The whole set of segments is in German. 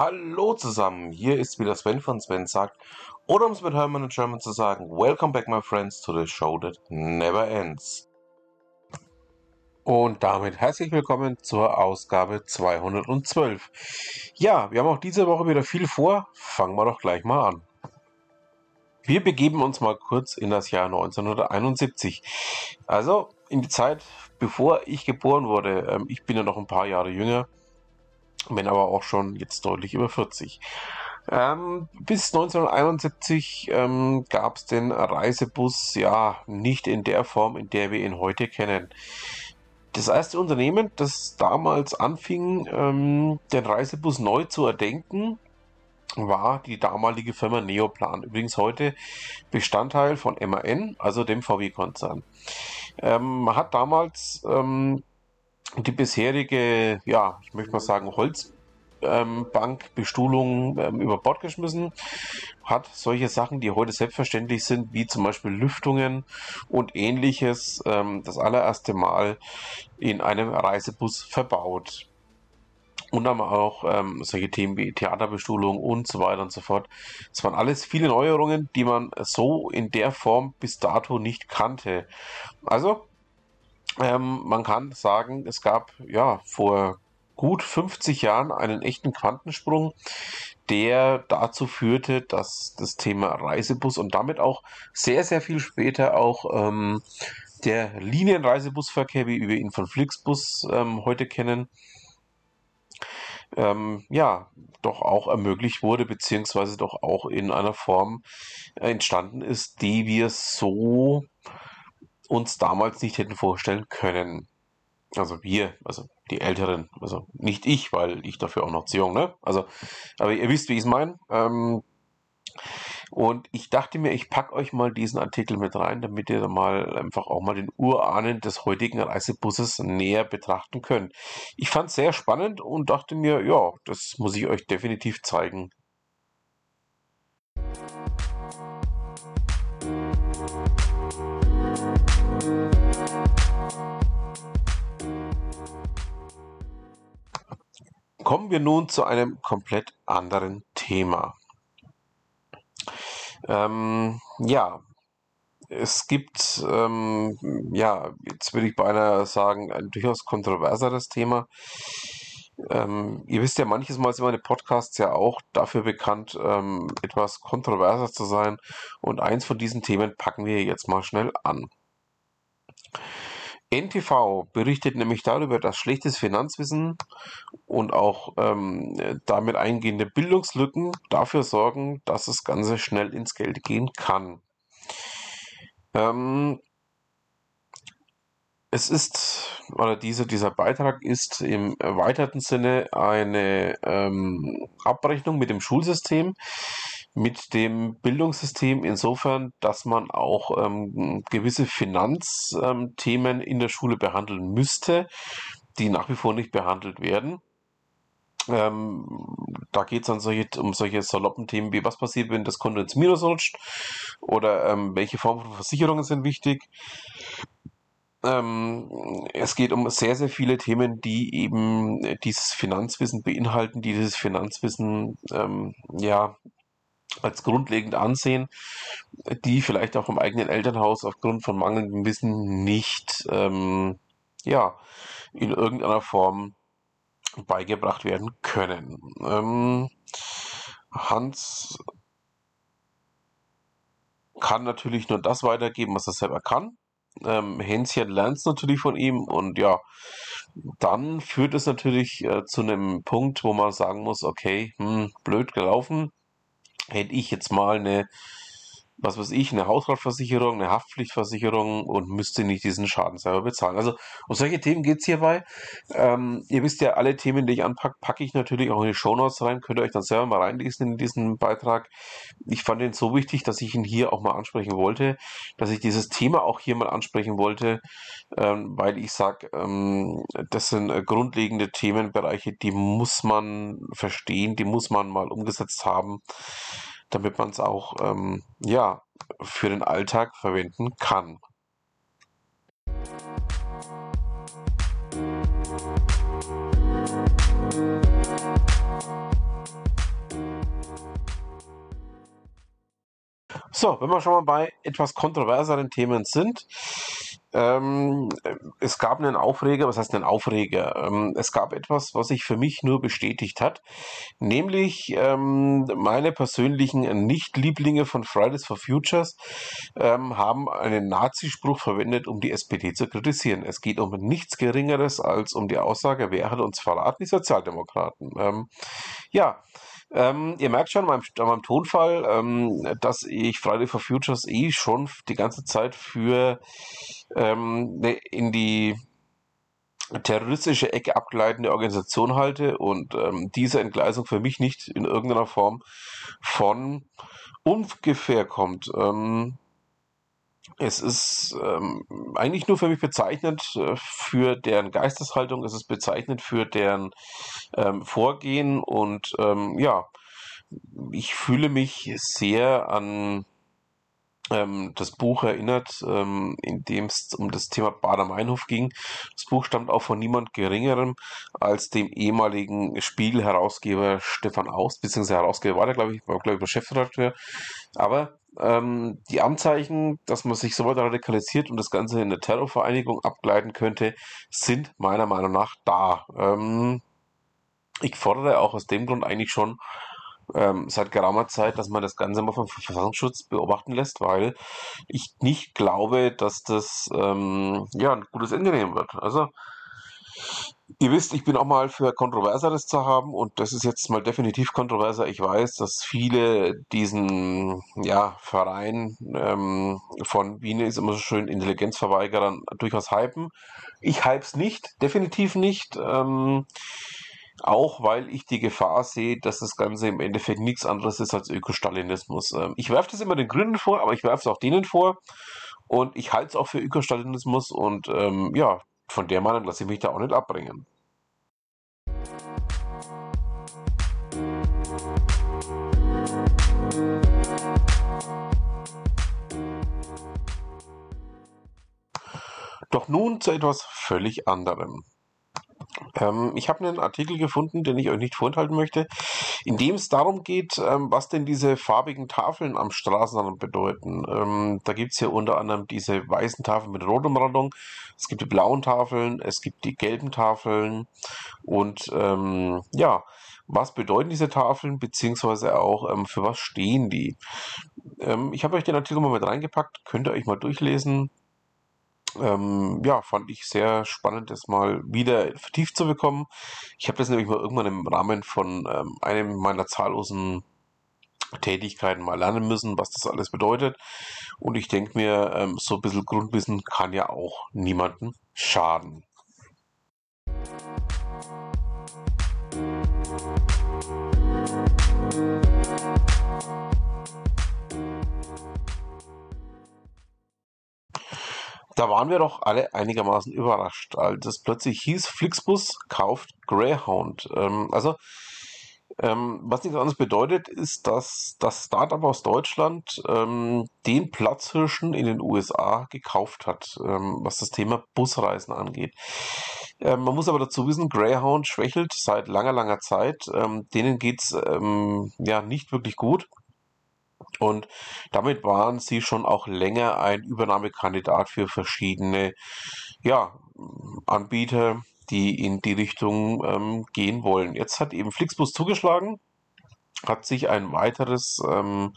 Hallo zusammen, hier ist wieder Sven von Sven sagt, oder um es mit Hermann in German zu sagen, Welcome back my friends to the show that never ends. Und damit herzlich willkommen zur Ausgabe 212. Ja, wir haben auch diese Woche wieder viel vor, fangen wir doch gleich mal an. Wir begeben uns mal kurz in das Jahr 1971. Also in die Zeit, bevor ich geboren wurde. Ähm, ich bin ja noch ein paar Jahre jünger bin aber auch schon jetzt deutlich über 40. Ähm, bis 1971 ähm, gab es den Reisebus ja nicht in der Form, in der wir ihn heute kennen. Das erste Unternehmen, das damals anfing, ähm, den Reisebus neu zu erdenken, war die damalige Firma Neoplan. Übrigens heute Bestandteil von MAN, also dem VW-Konzern. Ähm, man hat damals ähm, die bisherige, ja, ich möchte mal sagen, Holzbankbestuhlung ähm, über Bord geschmissen, hat solche Sachen, die heute selbstverständlich sind, wie zum Beispiel Lüftungen und ähnliches, ähm, das allererste Mal in einem Reisebus verbaut. Und dann auch ähm, solche Themen wie Theaterbestuhlung und so weiter und so fort. Es waren alles viele Neuerungen, die man so in der Form bis dato nicht kannte. Also ähm, man kann sagen, es gab ja vor gut 50 Jahren einen echten Quantensprung, der dazu führte, dass das Thema Reisebus und damit auch sehr, sehr viel später auch ähm, der Linienreisebusverkehr, wie wir ihn von Flixbus ähm, heute kennen, ähm, ja, doch auch ermöglicht wurde, beziehungsweise doch auch in einer Form entstanden ist, die wir so uns damals nicht hätten vorstellen können. Also wir, also die Älteren, also nicht ich, weil ich dafür auch noch zu jung, ne? Also, aber ihr wisst, wie ich es meine. Ähm, und ich dachte mir, ich packe euch mal diesen Artikel mit rein, damit ihr mal einfach auch mal den Urahnen des heutigen Reisebusses näher betrachten könnt. Ich fand es sehr spannend und dachte mir, ja, das muss ich euch definitiv zeigen. Kommen wir nun zu einem komplett anderen Thema. Ähm, ja, es gibt, ähm, ja, jetzt würde ich beinahe sagen, ein durchaus kontroverseres Thema. Ähm, ihr wisst ja, manches Mal sind meine Podcasts ja auch dafür bekannt, ähm, etwas kontroverser zu sein. Und eins von diesen Themen packen wir jetzt mal schnell an. NTV berichtet nämlich darüber, dass schlechtes Finanzwissen und auch ähm, damit eingehende Bildungslücken dafür sorgen, dass das Ganze schnell ins Geld gehen kann. Ähm, es ist, oder diese, dieser Beitrag ist im erweiterten Sinne eine ähm, Abrechnung mit dem Schulsystem, mit dem Bildungssystem insofern, dass man auch ähm, gewisse Finanzthemen ähm, in der Schule behandeln müsste, die nach wie vor nicht behandelt werden. Ähm, da geht es dann solche, um solche saloppen Themen wie was passiert, wenn das Konto ins Minus rutscht oder ähm, welche Formen von Versicherungen sind wichtig. Ähm, es geht um sehr, sehr viele Themen, die eben dieses Finanzwissen beinhalten, die dieses Finanzwissen ähm, ja als grundlegend ansehen, die vielleicht auch im eigenen Elternhaus aufgrund von mangelndem Wissen nicht ähm, ja, in irgendeiner Form beigebracht werden können. Ähm, Hans kann natürlich nur das weitergeben, was er selber kann. Ähm, Hänschen lernt es natürlich von ihm und ja, dann führt es natürlich äh, zu einem Punkt, wo man sagen muss, okay, hm, blöd gelaufen, hätte ich jetzt mal eine was weiß ich, eine Hausratversicherung, eine Haftpflichtversicherung und müsste nicht diesen Schaden selber bezahlen. Also um solche Themen geht's hierbei. Ähm, ihr wisst ja, alle Themen, die ich anpacke, packe ich natürlich auch in die Shownotes rein. Könnt ihr euch dann selber mal reinlesen in diesen Beitrag. Ich fand ihn so wichtig, dass ich ihn hier auch mal ansprechen wollte, dass ich dieses Thema auch hier mal ansprechen wollte, ähm, weil ich sage, ähm, das sind äh, grundlegende Themenbereiche, die muss man verstehen, die muss man mal umgesetzt haben damit man es auch ähm, ja, für den Alltag verwenden kann. So, wenn wir schon mal bei etwas kontroverseren Themen sind, ähm, es gab einen Aufreger, was heißt einen Aufreger? Ähm, es gab etwas, was sich für mich nur bestätigt hat, nämlich ähm, meine persönlichen Nicht-Lieblinge von Fridays for Futures ähm, haben einen Nazispruch verwendet, um die SPD zu kritisieren. Es geht um nichts Geringeres als um die Aussage, wer hat uns verraten? Die Sozialdemokraten. Ähm, ja, ähm, ihr merkt schon an meinem, an meinem Tonfall, ähm, dass ich Friday for Futures eh schon die ganze Zeit für ähm, ne, in die terroristische Ecke abgleitende Organisation halte und ähm, diese Entgleisung für mich nicht in irgendeiner Form von ungefähr kommt. Ähm, es ist ähm, eigentlich nur für mich bezeichnend äh, für deren Geisteshaltung, es ist bezeichnend für deren ähm, Vorgehen und ähm, ja, ich fühle mich sehr an ähm, das Buch erinnert, ähm, in dem es um das Thema Bader-Meinhof ging. Das Buch stammt auch von niemand Geringerem als dem ehemaligen Spiegel-Herausgeber Stefan Aust, beziehungsweise Herausgeber war der, glaube ich, war, glaube ich, Chefredakteur. Aber ähm, die Anzeichen, dass man sich so weit radikalisiert und das Ganze in eine Terrorvereinigung abgleiten könnte, sind meiner Meinung nach da. Ähm, ich fordere auch aus dem Grund eigentlich schon ähm, seit geraumer Zeit, dass man das Ganze mal vom Verfassungsschutz beobachten lässt, weil ich nicht glaube, dass das ähm, ja ein gutes Ende nehmen wird. Also Ihr wisst, ich bin auch mal für Kontroverseres zu haben und das ist jetzt mal definitiv kontroverser. Ich weiß, dass viele diesen ja, Verein ähm, von Wien ist immer so schön Intelligenzverweigerern durchaus hypen. Ich hype's nicht, definitiv nicht. Ähm, auch weil ich die Gefahr sehe, dass das Ganze im Endeffekt nichts anderes ist als Ökostalinismus. Ähm, ich werfe das immer den Grünen vor, aber ich werfe es auch denen vor. Und ich halte es auch für Ökostalinismus und ähm, ja, von der Meinung lasse ich mich da auch nicht abbringen. Doch nun zu etwas völlig anderem. Ähm, ich habe einen Artikel gefunden, den ich euch nicht vorenthalten möchte, in dem es darum geht, ähm, was denn diese farbigen Tafeln am Straßenrand bedeuten. Ähm, da gibt es ja unter anderem diese weißen Tafeln mit Rotumrandung, es gibt die blauen Tafeln, es gibt die gelben Tafeln und ähm, ja, was bedeuten diese Tafeln, beziehungsweise auch ähm, für was stehen die? Ähm, ich habe euch den Artikel mal mit reingepackt, könnt ihr euch mal durchlesen. Ähm, ja, fand ich sehr spannend, das mal wieder vertieft zu bekommen. Ich habe das nämlich mal irgendwann im Rahmen von ähm, einem meiner zahllosen Tätigkeiten mal lernen müssen, was das alles bedeutet. Und ich denke mir, ähm, so ein bisschen Grundwissen kann ja auch niemandem schaden. Da waren wir doch alle einigermaßen überrascht, als es plötzlich hieß, Flixbus kauft Greyhound. Ähm, also, ähm, was nichts anderes bedeutet, ist, dass das Startup aus Deutschland ähm, den Platzhirschen in den USA gekauft hat, ähm, was das Thema Busreisen angeht. Ähm, man muss aber dazu wissen, Greyhound schwächelt seit langer, langer Zeit. Ähm, denen geht's ähm, ja nicht wirklich gut. Und damit waren sie schon auch länger ein Übernahmekandidat für verschiedene ja, Anbieter, die in die Richtung ähm, gehen wollen. Jetzt hat eben Flixbus zugeschlagen hat sich ein weiteres ähm,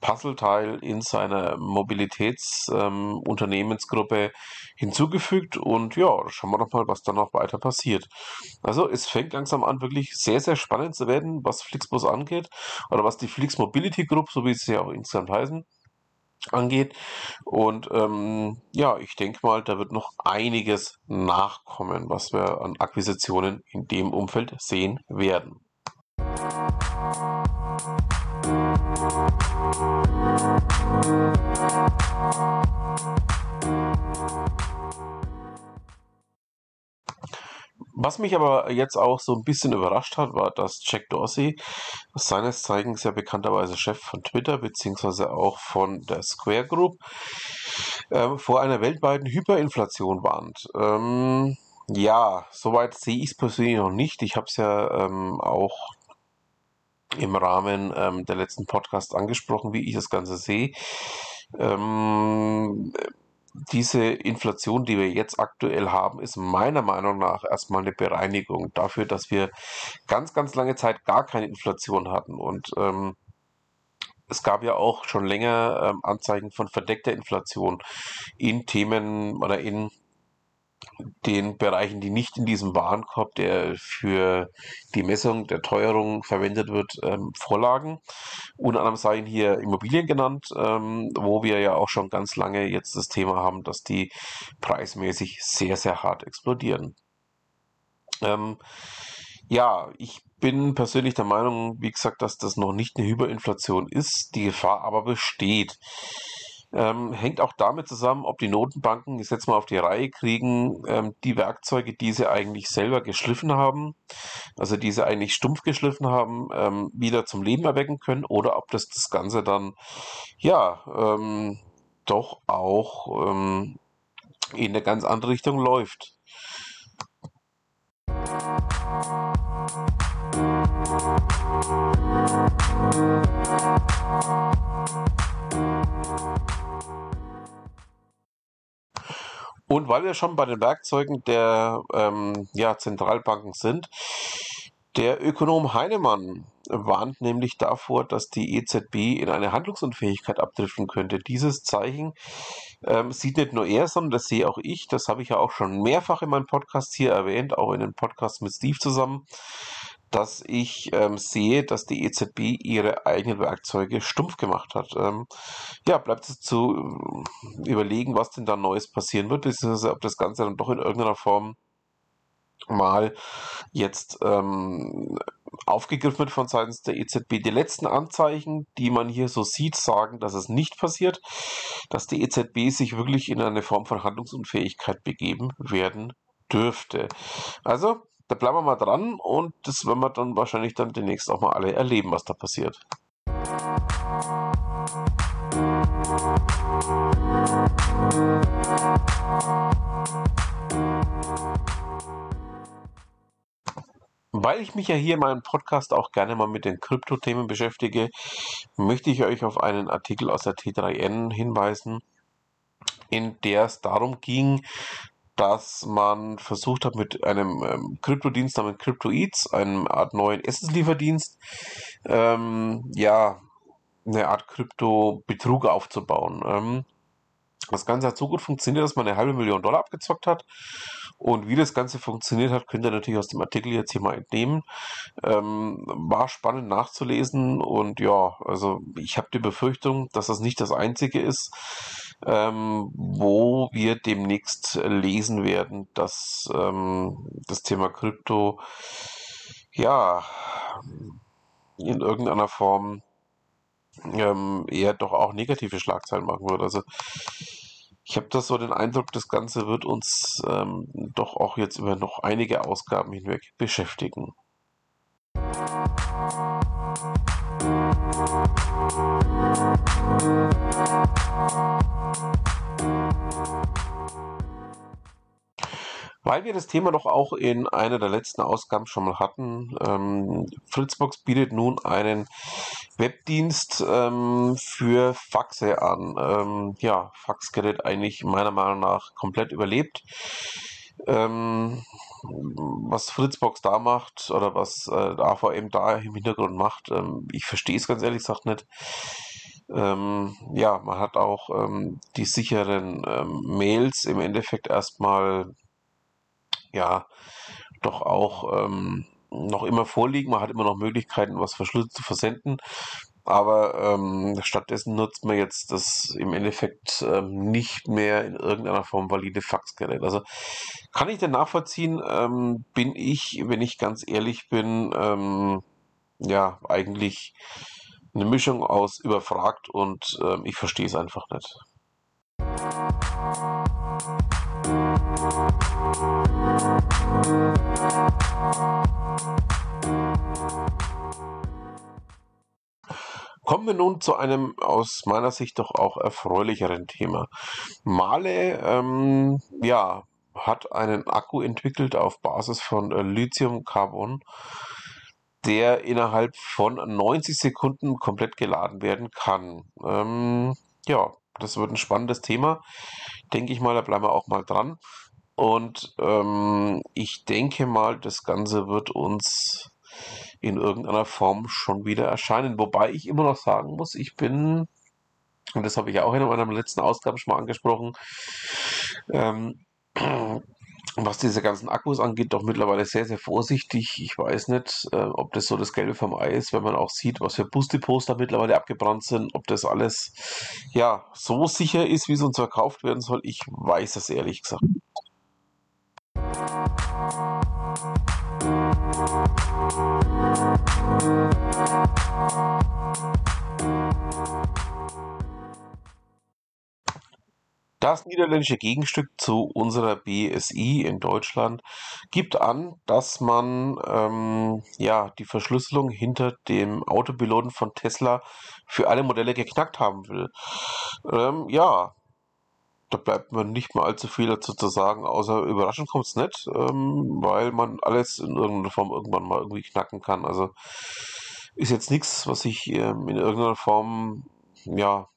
Puzzleteil in seiner Mobilitätsunternehmensgruppe ähm, hinzugefügt und ja, schauen wir doch mal, was da noch weiter passiert. Also es fängt langsam an, wirklich sehr, sehr spannend zu werden, was Flixbus angeht oder was die Flix Mobility Group, so wie sie ja auch insgesamt heißen, angeht. Und ähm, ja, ich denke mal, da wird noch einiges nachkommen, was wir an Akquisitionen in dem Umfeld sehen werden. Was mich aber jetzt auch so ein bisschen überrascht hat, war, dass Jack Dorsey, seines Zeigens ja bekannterweise Chef von Twitter, beziehungsweise auch von der Square Group, äh, vor einer weltweiten Hyperinflation warnt. Ähm, ja, soweit sehe ich es persönlich noch nicht. Ich habe es ja ähm, auch im Rahmen ähm, der letzten Podcasts angesprochen, wie ich das Ganze sehe. Ähm, diese Inflation, die wir jetzt aktuell haben, ist meiner Meinung nach erstmal eine Bereinigung dafür, dass wir ganz, ganz lange Zeit gar keine Inflation hatten. Und ähm, es gab ja auch schon länger ähm, Anzeichen von verdeckter Inflation in Themen oder in den Bereichen, die nicht in diesem Warenkorb, der für die Messung der Teuerung verwendet wird, ähm, vorlagen. Unter anderem seien hier Immobilien genannt, ähm, wo wir ja auch schon ganz lange jetzt das Thema haben, dass die preismäßig sehr, sehr hart explodieren. Ähm, ja, ich bin persönlich der Meinung, wie gesagt, dass das noch nicht eine Hyperinflation ist, die Gefahr aber besteht. Ähm, hängt auch damit zusammen, ob die Notenbanken es jetzt mal auf die Reihe kriegen, ähm, die Werkzeuge, die sie eigentlich selber geschliffen haben, also die sie eigentlich stumpf geschliffen haben, ähm, wieder zum Leben erwecken können oder ob das das Ganze dann ja ähm, doch auch ähm, in eine ganz andere Richtung läuft. Und weil wir schon bei den Werkzeugen der ähm, ja, Zentralbanken sind, der Ökonom Heinemann warnt nämlich davor, dass die EZB in eine Handlungsunfähigkeit abdriften könnte. Dieses Zeichen ähm, sieht nicht nur er, sondern das sehe auch ich. Das habe ich ja auch schon mehrfach in meinem Podcast hier erwähnt, auch in den Podcast mit Steve zusammen dass ich ähm, sehe, dass die EZB ihre eigenen Werkzeuge stumpf gemacht hat. Ähm, ja, bleibt es zu äh, überlegen, was denn da Neues passieren wird, beziehungsweise ob das Ganze dann doch in irgendeiner Form mal jetzt ähm, aufgegriffen wird von seitens der EZB. Die letzten Anzeichen, die man hier so sieht, sagen, dass es nicht passiert, dass die EZB sich wirklich in eine Form von Handlungsunfähigkeit begeben werden dürfte. Also da bleiben wir mal dran und das werden wir dann wahrscheinlich dann demnächst auch mal alle erleben, was da passiert. Weil ich mich ja hier in meinem Podcast auch gerne mal mit den Kryptothemen beschäftige, möchte ich euch auf einen Artikel aus der T3N hinweisen, in der es darum ging, dass man versucht hat, mit einem ähm, Kryptodienst namens Crypto Eats, einem Art neuen Essenslieferdienst, ähm, ja, eine Art Krypto-Betrug aufzubauen. Ähm, das Ganze hat so gut funktioniert, dass man eine halbe Million Dollar abgezockt hat. Und wie das Ganze funktioniert hat, könnt ihr natürlich aus dem Artikel jetzt hier mal entnehmen. Ähm, war spannend nachzulesen und ja, also ich habe die Befürchtung, dass das nicht das einzige ist, ähm, wo wir demnächst lesen werden, dass ähm, das Thema Krypto ja in irgendeiner Form ähm, eher doch auch negative Schlagzeilen machen wird. Also ich habe das so den Eindruck, das Ganze wird uns ähm, doch auch jetzt über noch einige Ausgaben hinweg beschäftigen. Weil wir das Thema doch auch in einer der letzten Ausgaben schon mal hatten, ähm, Fritzbox bietet nun einen Webdienst ähm, für Faxe an. Ähm, ja, Faxgerät eigentlich meiner Meinung nach komplett überlebt. Ähm, was Fritzbox da macht oder was äh, AVM da im Hintergrund macht, ähm, ich verstehe es ganz ehrlich gesagt nicht. Ähm, ja, man hat auch ähm, die sicheren ähm, Mails im Endeffekt erstmal ja doch auch ähm, noch immer vorliegen. Man hat immer noch Möglichkeiten, was verschlüsselt zu versenden. Aber ähm, stattdessen nutzt man jetzt das im Endeffekt ähm, nicht mehr in irgendeiner Form valide Faxgerät. Also kann ich denn nachvollziehen, bin ich, wenn ich ganz ehrlich bin, ja, eigentlich eine Mischung aus überfragt und ähm, ich verstehe es einfach nicht. Kommen wir nun zu einem aus meiner Sicht doch auch erfreulicheren Thema. Male, ähm, ja, hat einen Akku entwickelt auf Basis von äh, Lithium-Carbon, der innerhalb von 90 Sekunden komplett geladen werden kann. Ähm, ja, das wird ein spannendes Thema. Denke ich mal, da bleiben wir auch mal dran. Und ähm, ich denke mal, das Ganze wird uns in irgendeiner Form schon wieder erscheinen. Wobei ich immer noch sagen muss, ich bin, und das habe ich auch in meiner letzten Ausgabe schon mal angesprochen, ähm, was diese ganzen Akkus angeht, doch mittlerweile sehr, sehr vorsichtig. Ich weiß nicht, äh, ob das so das Gelbe vom Ei ist, wenn man auch sieht, was für Boost-Depots da mittlerweile abgebrannt sind, ob das alles ja so sicher ist, wie es uns verkauft werden soll. Ich weiß es ehrlich gesagt. Das niederländische Gegenstück zu unserer BSI in Deutschland gibt an, dass man ähm, ja die Verschlüsselung hinter dem Autopiloten von Tesla für alle Modelle geknackt haben will. Ähm, ja, da bleibt mir nicht mehr allzu viel dazu zu sagen, außer überraschend kommt es nicht, ähm, weil man alles in irgendeiner Form irgendwann mal irgendwie knacken kann. Also ist jetzt nichts, was ich ähm, in irgendeiner Form ja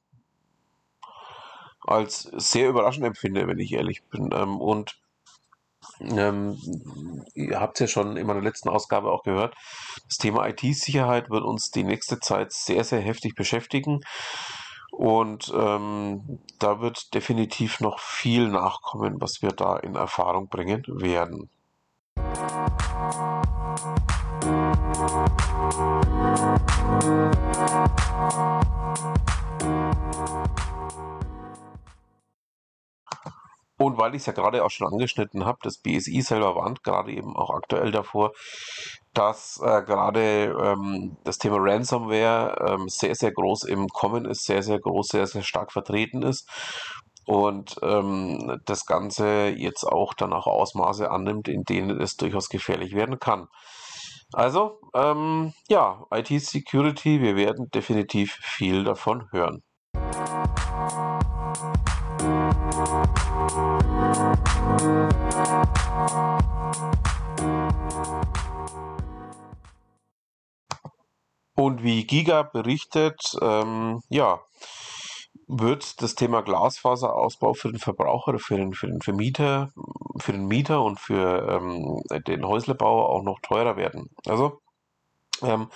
als sehr überraschend empfinde, wenn ich ehrlich bin. Ähm, und ähm, ihr habt es ja schon in meiner letzten Ausgabe auch gehört, das Thema IT-Sicherheit wird uns die nächste Zeit sehr, sehr heftig beschäftigen. Und ähm, da wird definitiv noch viel nachkommen, was wir da in Erfahrung bringen werden. Und weil ich es ja gerade auch schon angeschnitten habe, das BSI selber warnt gerade eben auch aktuell davor, dass äh, gerade ähm, das Thema Ransomware ähm, sehr, sehr groß im Kommen ist, sehr, sehr groß, sehr, sehr stark vertreten ist und ähm, das Ganze jetzt auch dann auch Ausmaße annimmt, in denen es durchaus gefährlich werden kann. Also, ähm, ja, IT-Security, wir werden definitiv viel davon hören. Und wie Giga berichtet, ähm, ja, wird das Thema Glasfaserausbau für den Verbraucher, für den, für den Vermieter, für den Mieter und für ähm, den Häuslebauer auch noch teurer werden. Also ähm,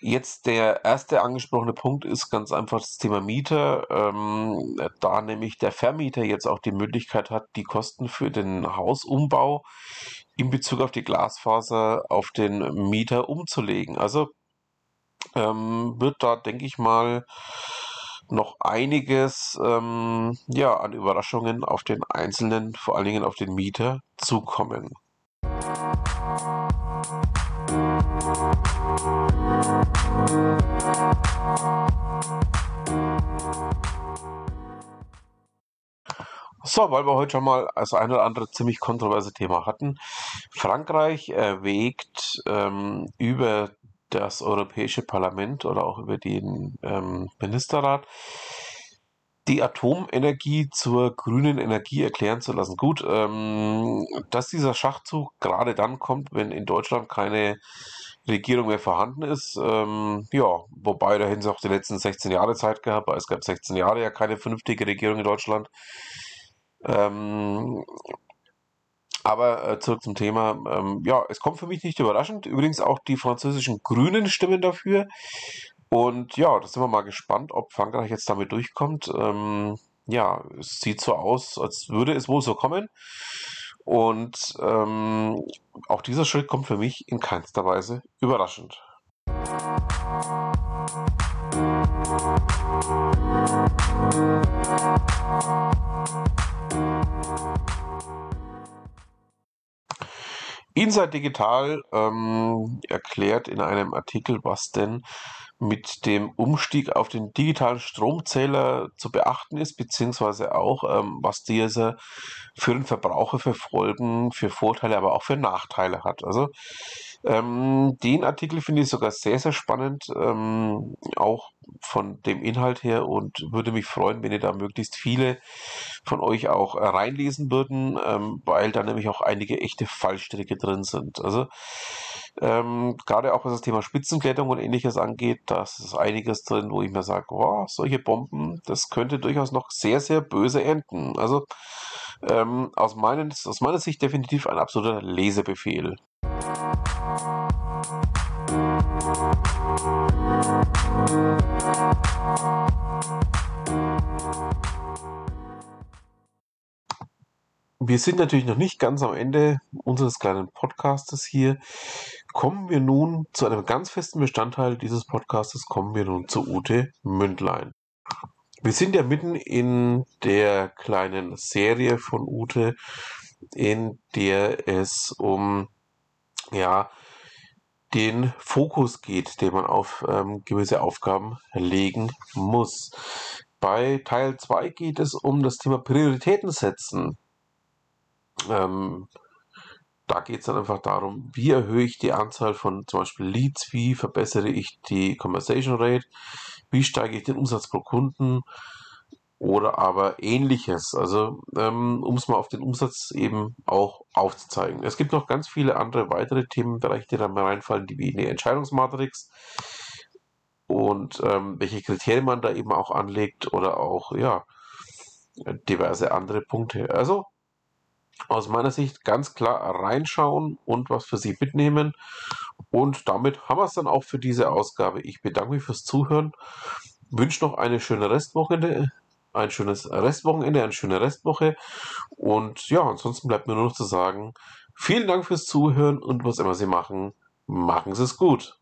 Jetzt der erste angesprochene Punkt ist ganz einfach das Thema Mieter, ähm, da nämlich der Vermieter jetzt auch die Möglichkeit hat, die Kosten für den Hausumbau in Bezug auf die Glasfaser auf den Mieter umzulegen. Also ähm, wird da, denke ich mal, noch einiges ähm, ja, an Überraschungen auf den Einzelnen, vor allen Dingen auf den Mieter, zukommen. So, weil wir heute schon mal das ein oder andere ziemlich kontroverse Thema hatten. Frankreich erwägt ähm, über das Europäische Parlament oder auch über den ähm, Ministerrat die Atomenergie zur grünen Energie erklären zu lassen. Gut, ähm, dass dieser Schachzug gerade dann kommt, wenn in Deutschland keine Regierung mehr vorhanden ist. Ähm, ja, wobei da hätten sie auch die letzten 16 Jahre Zeit gehabt, weil es gab 16 Jahre ja keine vernünftige Regierung in Deutschland. Ähm, aber äh, zurück zum Thema. Ähm, ja, es kommt für mich nicht überraschend. Übrigens auch die französischen Grünen stimmen dafür. Und ja, da sind wir mal gespannt, ob Frankreich jetzt damit durchkommt. Ähm, ja, es sieht so aus, als würde es wohl so kommen. Und ähm, auch dieser Schritt kommt für mich in keinster Weise überraschend. Inside Digital ähm, erklärt in einem Artikel, was denn mit dem Umstieg auf den digitalen Stromzähler zu beachten ist, beziehungsweise auch, ähm, was dieser für den Verbraucher für Folgen, für Vorteile, aber auch für Nachteile hat. Also ähm, den Artikel finde ich sogar sehr, sehr spannend, ähm, auch von dem Inhalt her und würde mich freuen, wenn ihr da möglichst viele von euch auch reinlesen würden, ähm, weil da nämlich auch einige echte Fallstricke drin sind. Also Ähm, gerade auch was das Thema Spitzenklettern und ähnliches angeht, da ist einiges drin, wo ich mir sage, wow, solche Bomben, das könnte durchaus noch sehr, sehr böse enden. Also ähm, aus, meinen, aus meiner Sicht definitiv ein absoluter Lesebefehl. Wir sind natürlich noch nicht ganz am Ende unseres kleinen Podcastes hier. Kommen wir nun zu einem ganz festen Bestandteil dieses Podcastes, kommen wir nun zu Ute Mündlein. Wir sind ja mitten in der kleinen Serie von Ute, in der es um ja, den Fokus geht, den man auf ähm, gewisse Aufgaben legen muss. Bei Teil 2 geht es um das Thema Prioritäten setzen. Ähm, da geht es dann einfach darum, wie erhöhe ich die Anzahl von zum Beispiel Leads, wie verbessere ich die Conversation Rate, wie steige ich den Umsatz pro Kunden oder aber ähnliches. Also ähm, um es mal auf den Umsatz eben auch aufzuzeigen. Es gibt noch ganz viele andere weitere Themenbereiche, die da mal reinfallen, die wie eine Entscheidungsmatrix und ähm, welche Kriterien man da eben auch anlegt oder auch ja diverse andere Punkte. Also aus meiner Sicht ganz klar reinschauen und was für Sie mitnehmen. Und damit haben wir es dann auch für diese Ausgabe. Ich bedanke mich fürs Zuhören, wünsche noch eine schöne Restwoche, ein schönes Restwochenende, eine schöne Restwoche. Und ja, ansonsten bleibt mir nur noch zu sagen, vielen Dank fürs Zuhören und was immer Sie machen, machen Sie es gut.